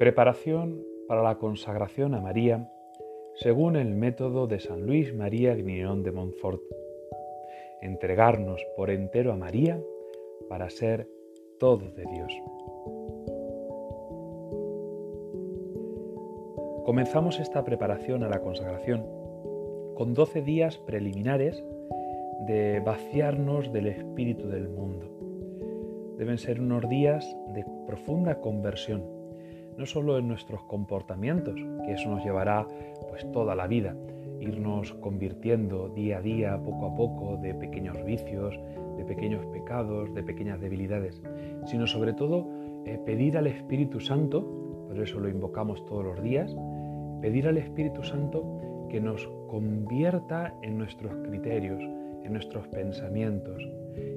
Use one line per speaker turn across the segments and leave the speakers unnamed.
Preparación para la consagración a María según el método de San Luis María Guignón de Montfort. Entregarnos por entero a María para ser todo de Dios. Comenzamos esta preparación a la consagración con 12 días preliminares de vaciarnos del espíritu del mundo. Deben ser unos días de profunda conversión, no solo en nuestros comportamientos, que eso nos llevará pues toda la vida, irnos convirtiendo día a día, poco a poco, de pequeños vicios, de pequeños pecados, de pequeñas debilidades, sino sobre todo eh, pedir al Espíritu Santo, por eso lo invocamos todos los días, pedir al Espíritu Santo que nos convierta en nuestros criterios, en nuestros pensamientos,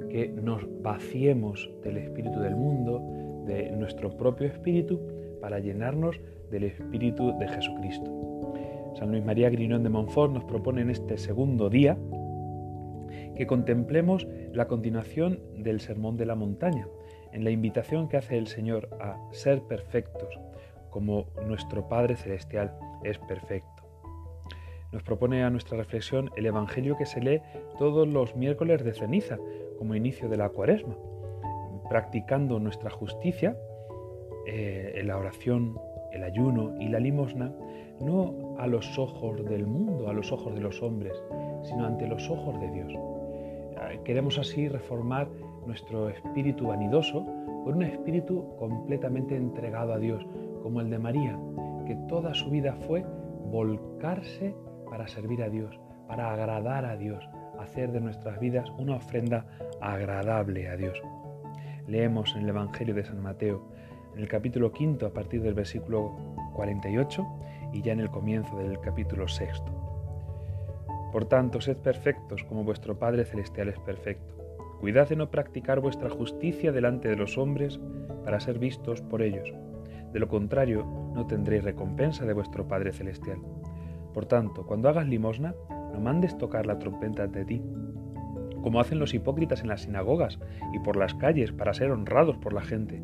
que nos vaciemos del espíritu del mundo, de nuestro propio espíritu, para llenarnos del espíritu de Jesucristo. San Luis María Grinón de Montfort nos propone en este segundo día que contemplemos la continuación del Sermón de la Montaña, en la invitación que hace el Señor a ser perfectos, como nuestro Padre Celestial es perfecto. Nos propone a nuestra reflexión el Evangelio que se lee todos los miércoles de ceniza, como inicio de la cuaresma, practicando nuestra justicia eh, la oración, el ayuno y la limosna, no a los ojos del mundo, a los ojos de los hombres, sino ante los ojos de Dios. Eh, queremos así reformar nuestro espíritu vanidoso por un espíritu completamente entregado a Dios, como el de María, que toda su vida fue volcarse para servir a Dios, para agradar a Dios, hacer de nuestras vidas una ofrenda agradable a Dios. Leemos en el Evangelio de San Mateo, en el capítulo quinto a partir del versículo 48 y ya en el comienzo del capítulo sexto. Por tanto, sed perfectos como vuestro Padre Celestial es perfecto. Cuidad de no practicar vuestra justicia delante de los hombres para ser vistos por ellos de lo contrario, no tendréis recompensa de vuestro Padre Celestial. Por tanto, cuando hagas limosna, no mandes tocar la trompeta de ti, como hacen los hipócritas en las sinagogas y por las calles para ser honrados por la gente.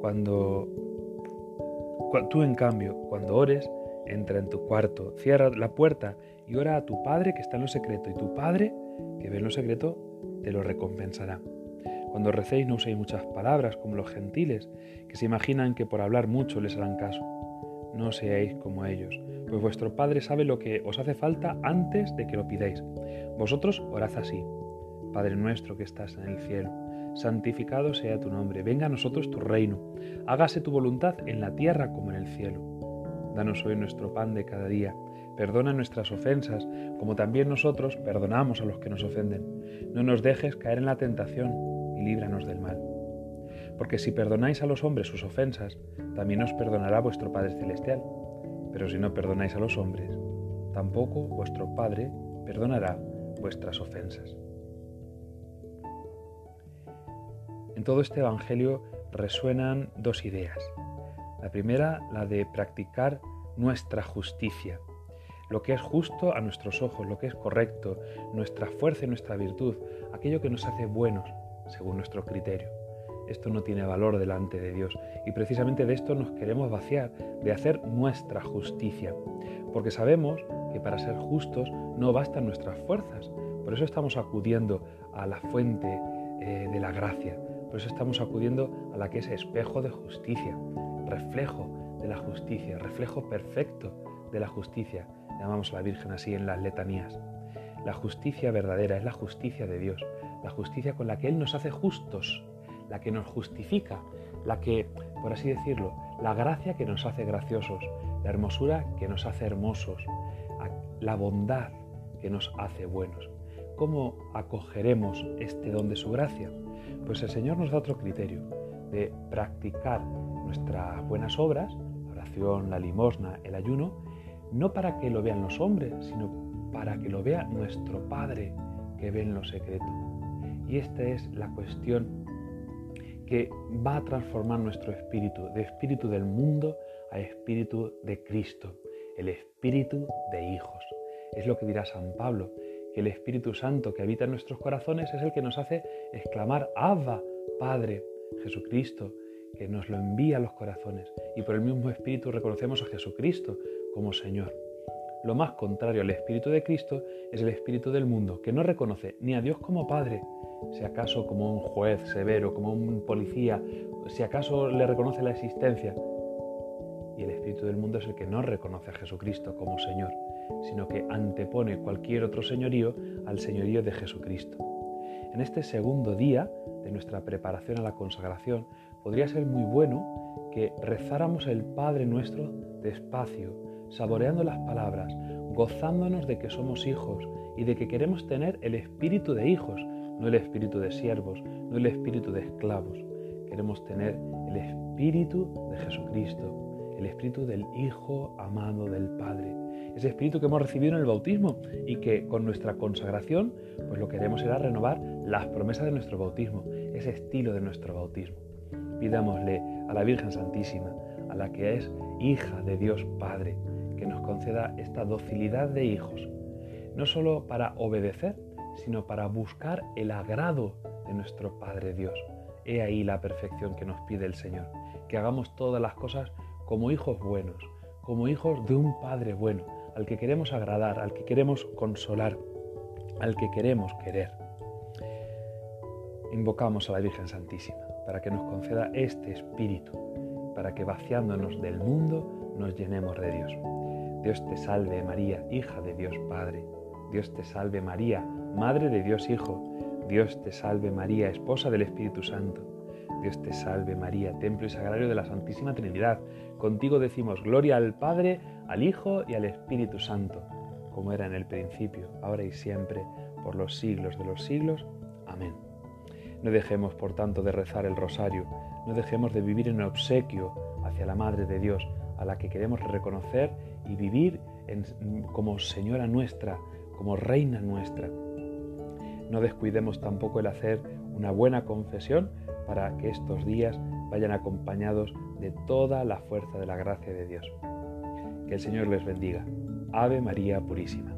Cuando tú, en cambio, cuando ores, entra en tu cuarto, cierra la puerta y ora a tu Padre que está en lo secreto, y tu Padre, que ve en lo secreto, te lo recompensará. Cuando recéis no uséis muchas palabras como los gentiles, que se imaginan que por hablar mucho les harán caso. No seáis como ellos, pues vuestro Padre sabe lo que os hace falta antes de que lo pidáis. Vosotros orad así. Padre nuestro que estás en el cielo, santificado sea tu nombre, venga a nosotros tu reino, hágase tu voluntad en la tierra como en el cielo. Danos hoy nuestro pan de cada día, perdona nuestras ofensas, como también nosotros perdonamos a los que nos ofenden. No nos dejes caer en la tentación y líbranos del mal. Porque si perdonáis a los hombres sus ofensas, también os perdonará vuestro Padre Celestial. Pero si no perdonáis a los hombres, tampoco vuestro Padre perdonará vuestras ofensas. En todo este Evangelio resuenan dos ideas. La primera, la de practicar nuestra justicia, lo que es justo a nuestros ojos, lo que es correcto, nuestra fuerza y nuestra virtud, aquello que nos hace buenos, según nuestro criterio. Esto no tiene valor delante de Dios y precisamente de esto nos queremos vaciar, de hacer nuestra justicia, porque sabemos que para ser justos no bastan nuestras fuerzas. Por eso estamos acudiendo a la fuente eh, de la gracia, por eso estamos acudiendo a la que es espejo de justicia, reflejo de la justicia, reflejo perfecto de la justicia. Llamamos a la Virgen así en las letanías. La justicia verdadera es la justicia de Dios, la justicia con la que Él nos hace justos, la que nos justifica, la que, por así decirlo, la gracia que nos hace graciosos, la hermosura que nos hace hermosos, la bondad que nos hace buenos. ¿Cómo acogeremos este don de su gracia? Pues el Señor nos da otro criterio, de practicar nuestras buenas obras, la devoción, la limosna, el ayuno, no para que lo vean los hombres, sino para que lo vea nuestro Padre que ve en lo secreto. Y esta es la cuestión que va a transformar nuestro espíritu, de espíritu del mundo a espíritu de Cristo, el espíritu de hijos. Es lo que dirá San Pablo, el Espíritu Santo que habita en nuestros corazones es el que nos hace exclamar, Abba, Padre, Jesucristo, que nos lo envía a los corazones. Y por el mismo Espíritu reconocemos a Jesucristo como Señor. Lo más contrario al Espíritu de Cristo es el Espíritu del mundo, que no reconoce ni a Dios como Padre, si acaso como un juez severo, como un policía, si acaso le reconoce la existencia. Y el Espíritu del mundo es el que no reconoce a Jesucristo como Señor, sino que antepone cualquier otro señorío al señorío de Jesucristo. En este segundo día de nuestra preparación a la consagración, podría ser muy bueno que rezáramos el Padre nuestro despacio, saboreando las palabras, gozándonos de que somos hijos y de que queremos tener el espíritu de hijos, no el espíritu de siervos, no el espíritu de esclavos. Queremos tener el espíritu de Jesucristo, el espíritu del Hijo amado del Padre. Ese espíritu que hemos recibido en el bautismo y que con nuestra consagración, pues lo que queremos será renovar las promesas de nuestro bautismo, ese estilo de nuestro bautismo. Pidámosle a la Virgen Santísima, a la que es hija de Dios Padre, que nos conceda esta docilidad de hijos, no solo para obedecer, sino para buscar el agrado de nuestro Padre Dios. He ahí la perfección que nos pide el Señor, que hagamos todas las cosas como hijos buenos, como hijos de un Padre bueno, al que queremos agradar, al que queremos consolar, al que queremos querer. Invocamos a la Virgen Santísima para que nos conceda este espíritu, para que vaciándonos del mundo nos llenemos de Dios. Dios te salve María, hija de Dios Padre. Dios te salve María, Madre de Dios Hijo. Dios te salve María, esposa del Espíritu Santo. Dios te salve María, templo y sagrario de la Santísima Trinidad. Contigo decimos gloria al Padre, al Hijo y al Espíritu Santo, como era en el principio, ahora y siempre, por los siglos de los siglos. Amén. No dejemos, por tanto, de rezar el rosario, no dejemos de vivir en obsequio hacia la Madre de Dios, a la que queremos reconocer y vivir como Señora nuestra, como Reina nuestra. No descuidemos tampoco el hacer una buena confesión para que estos días vayan acompañados de toda la fuerza de la gracia de Dios. Que el Señor les bendiga. Ave María Purísima.